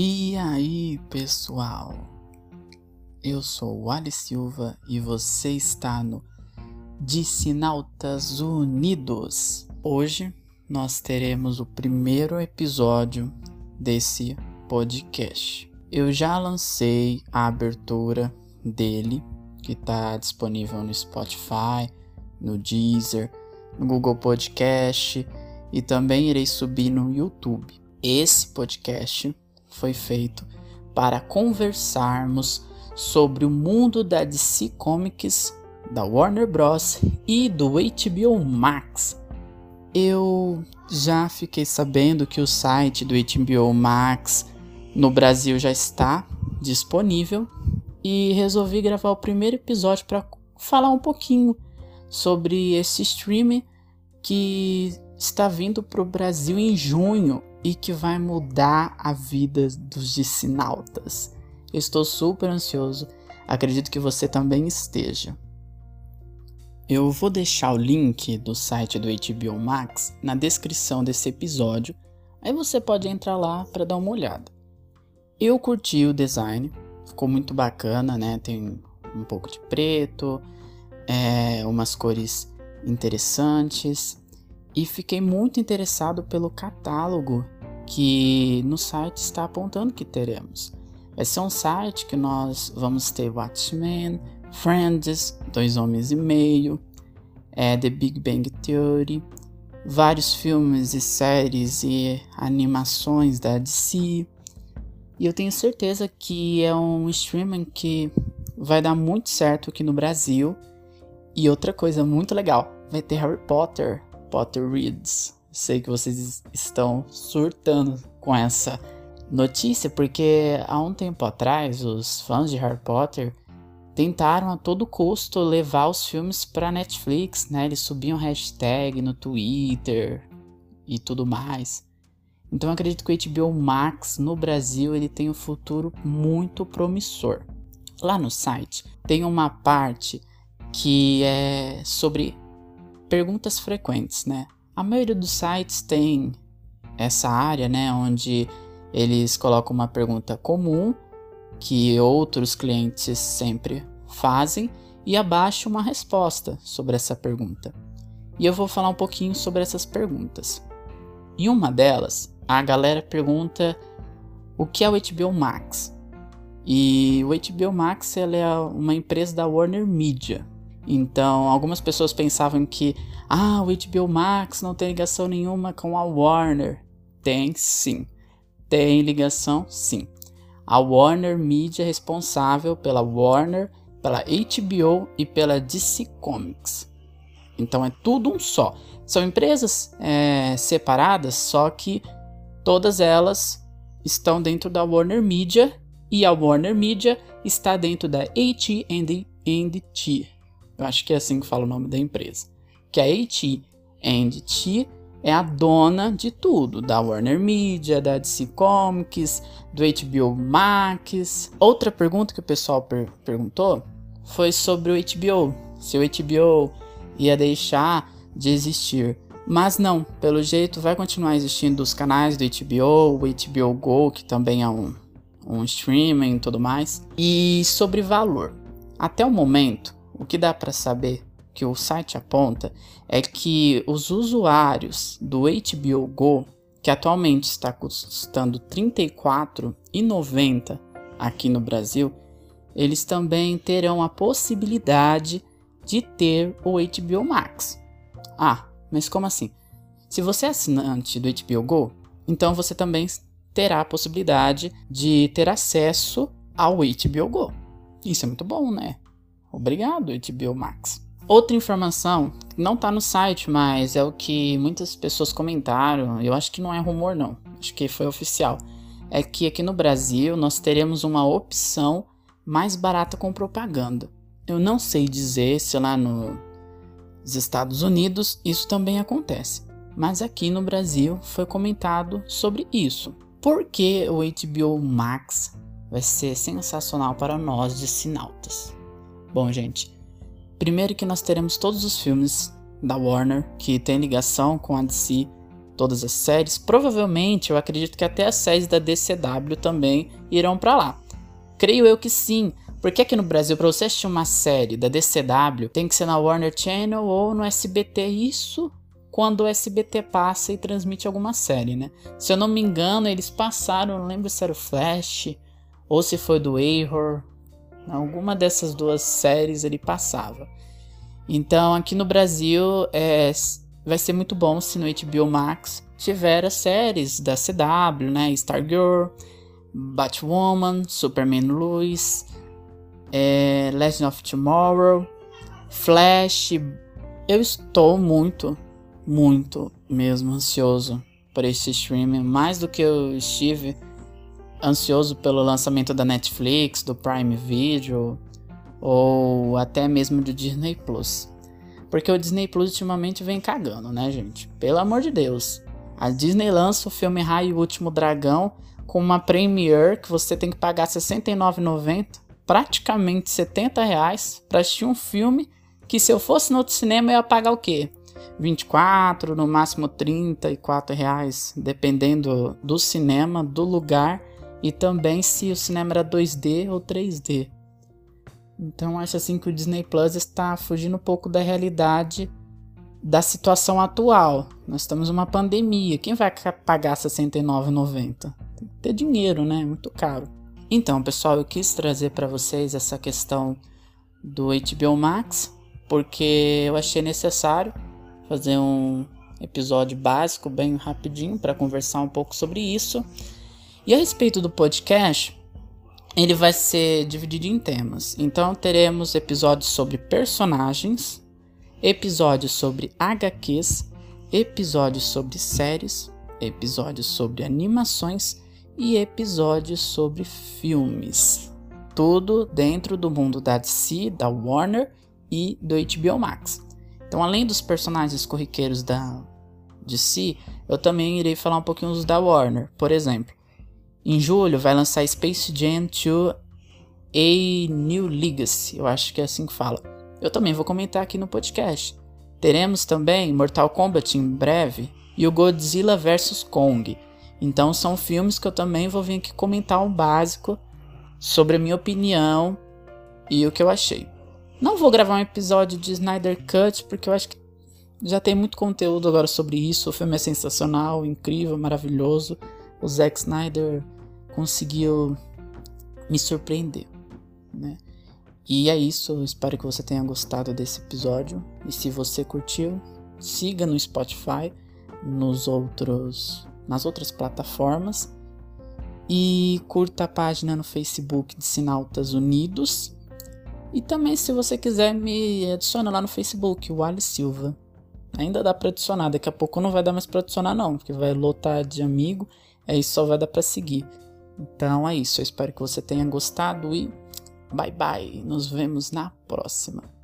E aí, pessoal? Eu sou o Ali Silva e você está no Dissinautas Unidos. Hoje nós teremos o primeiro episódio desse podcast. Eu já lancei a abertura dele, que está disponível no Spotify, no Deezer, no Google Podcast e também irei subir no YouTube. Esse podcast foi feito para conversarmos sobre o mundo da DC Comics, da Warner Bros. e do HBO Max. Eu já fiquei sabendo que o site do HBO Max no Brasil já está disponível e resolvi gravar o primeiro episódio para falar um pouquinho sobre esse streaming que está vindo para o Brasil em junho e que vai mudar a vida dos dissinautas. estou super ansioso, acredito que você também esteja. Eu vou deixar o link do site do HBO Max na descrição desse episódio, aí você pode entrar lá para dar uma olhada. Eu curti o design, ficou muito bacana, né? Tem um pouco de preto, é, umas cores interessantes e fiquei muito interessado pelo catálogo que no site está apontando que teremos. Vai ser um site que nós vamos ter Watchmen, Friends, Dois Homens e Meio, é, The Big Bang Theory, vários filmes e séries e animações da DC. E eu tenho certeza que é um streaming que vai dar muito certo aqui no Brasil. E outra coisa muito legal, vai ter Harry Potter, Potter Reads. Sei que vocês estão surtando com essa notícia, porque há um tempo atrás os fãs de Harry Potter tentaram a todo custo levar os filmes para Netflix, né? Eles subiam hashtag no Twitter e tudo mais. Então acredito que o HBO Max no Brasil ele tem um futuro muito promissor. Lá no site tem uma parte que é sobre perguntas frequentes, né? A maioria dos sites tem essa área, né, onde eles colocam uma pergunta comum que outros clientes sempre fazem e abaixo uma resposta sobre essa pergunta. E eu vou falar um pouquinho sobre essas perguntas. Em uma delas, a galera pergunta o que é o HBO Max. E o HBO Max é uma empresa da Warner Media. Então, algumas pessoas pensavam que ah, o HBO Max não tem ligação nenhuma com a Warner. Tem sim. Tem ligação sim. A Warner Media é responsável pela Warner, pela HBO e pela DC Comics. Então é tudo um só. São empresas é, separadas, só que todas elas estão dentro da Warner Media e a Warner Media está dentro da AT&T. Eu acho que é assim que fala o nome da empresa. Que a AT&T é a dona de tudo, da Warner Media, da DC Comics, do HBO Max. Outra pergunta que o pessoal per perguntou foi sobre o HBO, se o HBO ia deixar de existir. Mas não, pelo jeito vai continuar existindo os canais do HBO, o HBO Go, que também é um, um streaming e tudo mais. E sobre valor. Até o momento, o que dá para saber que o site aponta é que os usuários do HBO Go, que atualmente está custando R$ 34,90 aqui no Brasil, eles também terão a possibilidade de ter o HBO Max. Ah, mas como assim? Se você é assinante do HBO Go, então você também terá a possibilidade de ter acesso ao HBO Go. Isso é muito bom, né? Obrigado, HBO Max. Outra informação, não está no site, mas é o que muitas pessoas comentaram, eu acho que não é rumor não, acho que foi oficial, é que aqui no Brasil nós teremos uma opção mais barata com propaganda. Eu não sei dizer se lá nos Estados Unidos isso também acontece, mas aqui no Brasil foi comentado sobre isso. Por que o HBO Max vai ser sensacional para nós de sinautas? Bom, gente, primeiro que nós teremos todos os filmes da Warner que tem ligação com a DC todas as séries. Provavelmente, eu acredito que até as séries da DCW também irão para lá. Creio eu que sim, porque aqui no Brasil, para você assistir uma série da DCW, tem que ser na Warner Channel ou no SBT. Isso quando o SBT passa e transmite alguma série, né? Se eu não me engano, eles passaram, não lembro se era o Flash ou se foi do Error. Alguma dessas duas séries ele passava. Então, aqui no Brasil, é, vai ser muito bom se no HBO Max tiver as séries da CW, né? Stargirl, Batwoman, Superman Lois, é, Legend of Tomorrow, Flash. Eu estou muito, muito mesmo ansioso por esse streaming, mais do que eu estive ansioso pelo lançamento da Netflix, do Prime Video ou até mesmo do Disney Plus. Porque o Disney Plus ultimamente vem cagando, né, gente? Pelo amor de Deus. A Disney lança o filme Raio e o Último Dragão com uma premiere que você tem que pagar R$ 69,90, praticamente 70 reais, para assistir um filme que se eu fosse no outro cinema eu ia pagar o quê? 24, no máximo 34 reais, dependendo do cinema, do lugar e também se o cinema era 2D ou 3D. Então acho assim que o Disney Plus está fugindo um pouco da realidade da situação atual. Nós estamos numa pandemia. Quem vai pagar R$ 69,90? Tem que ter dinheiro, né? É muito caro. Então, pessoal, eu quis trazer para vocês essa questão do HBO Max, porque eu achei necessário fazer um episódio básico, bem rapidinho, para conversar um pouco sobre isso. E a respeito do podcast, ele vai ser dividido em temas. Então teremos episódios sobre personagens, episódios sobre HQs, episódios sobre séries, episódios sobre animações e episódios sobre filmes. Tudo dentro do mundo da DC, da Warner e do HBO Max. Então, além dos personagens corriqueiros da DC, eu também irei falar um pouquinho dos da Warner. Por exemplo, em julho vai lançar Space Jam 2 A New Legacy, eu acho que é assim que fala. Eu também vou comentar aqui no podcast. Teremos também Mortal Kombat em breve e o Godzilla vs Kong. Então são filmes que eu também vou vir aqui comentar um básico sobre a minha opinião e o que eu achei. Não vou gravar um episódio de Snyder Cut porque eu acho que já tem muito conteúdo agora sobre isso. O filme é sensacional, incrível, maravilhoso. O Zack Snyder conseguiu me surpreender, né? E é isso, eu espero que você tenha gostado desse episódio. E se você curtiu, siga no Spotify, nos outros, nas outras plataformas. E curta a página no Facebook de Sinautas Unidos. E também, se você quiser, me adiciona lá no Facebook, o Ali Silva. Ainda dá para adicionar, daqui a pouco não vai dar mais para adicionar, não, porque vai lotar de amigo, aí só vai dar para seguir. Então é isso, eu espero que você tenha gostado e bye bye. Nos vemos na próxima.